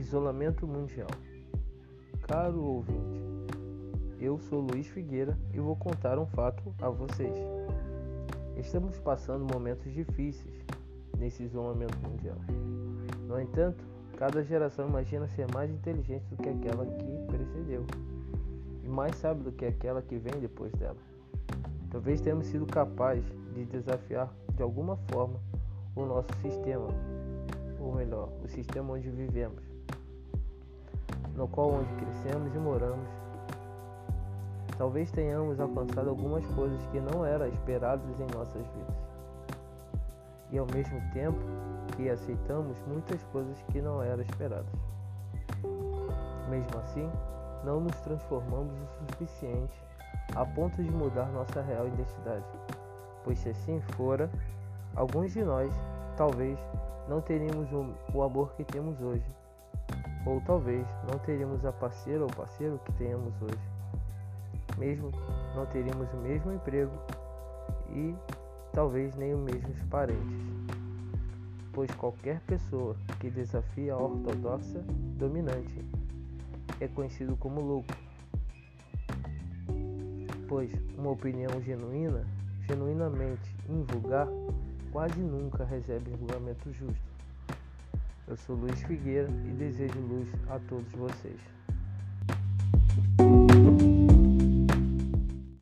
Isolamento mundial. Caro ouvinte, eu sou Luiz Figueira e vou contar um fato a vocês. Estamos passando momentos difíceis nesse isolamento mundial. No entanto, cada geração imagina ser mais inteligente do que aquela que precedeu e mais sábio do que aquela que vem depois dela. Talvez tenhamos sido capazes de desafiar de alguma forma o nosso sistema, ou melhor, o sistema onde vivemos, no qual onde crescemos e moramos. Talvez tenhamos alcançado algumas coisas que não eram esperadas em nossas vidas. E ao mesmo tempo que aceitamos muitas coisas que não eram esperadas. Mesmo assim, não nos transformamos o suficiente a ponto de mudar nossa real identidade, pois se assim fora, alguns de nós talvez não teríamos o amor que temos hoje, ou talvez não teríamos a parceira ou parceiro que temos hoje, mesmo não teríamos o mesmo emprego e talvez nem os mesmos parentes, pois qualquer pessoa que desafia a ortodoxa dominante é conhecido como louco. Pois uma opinião genuína, genuinamente invulgar, quase nunca recebe julgamento justo. Eu sou Luiz Figueira e desejo luz a todos vocês.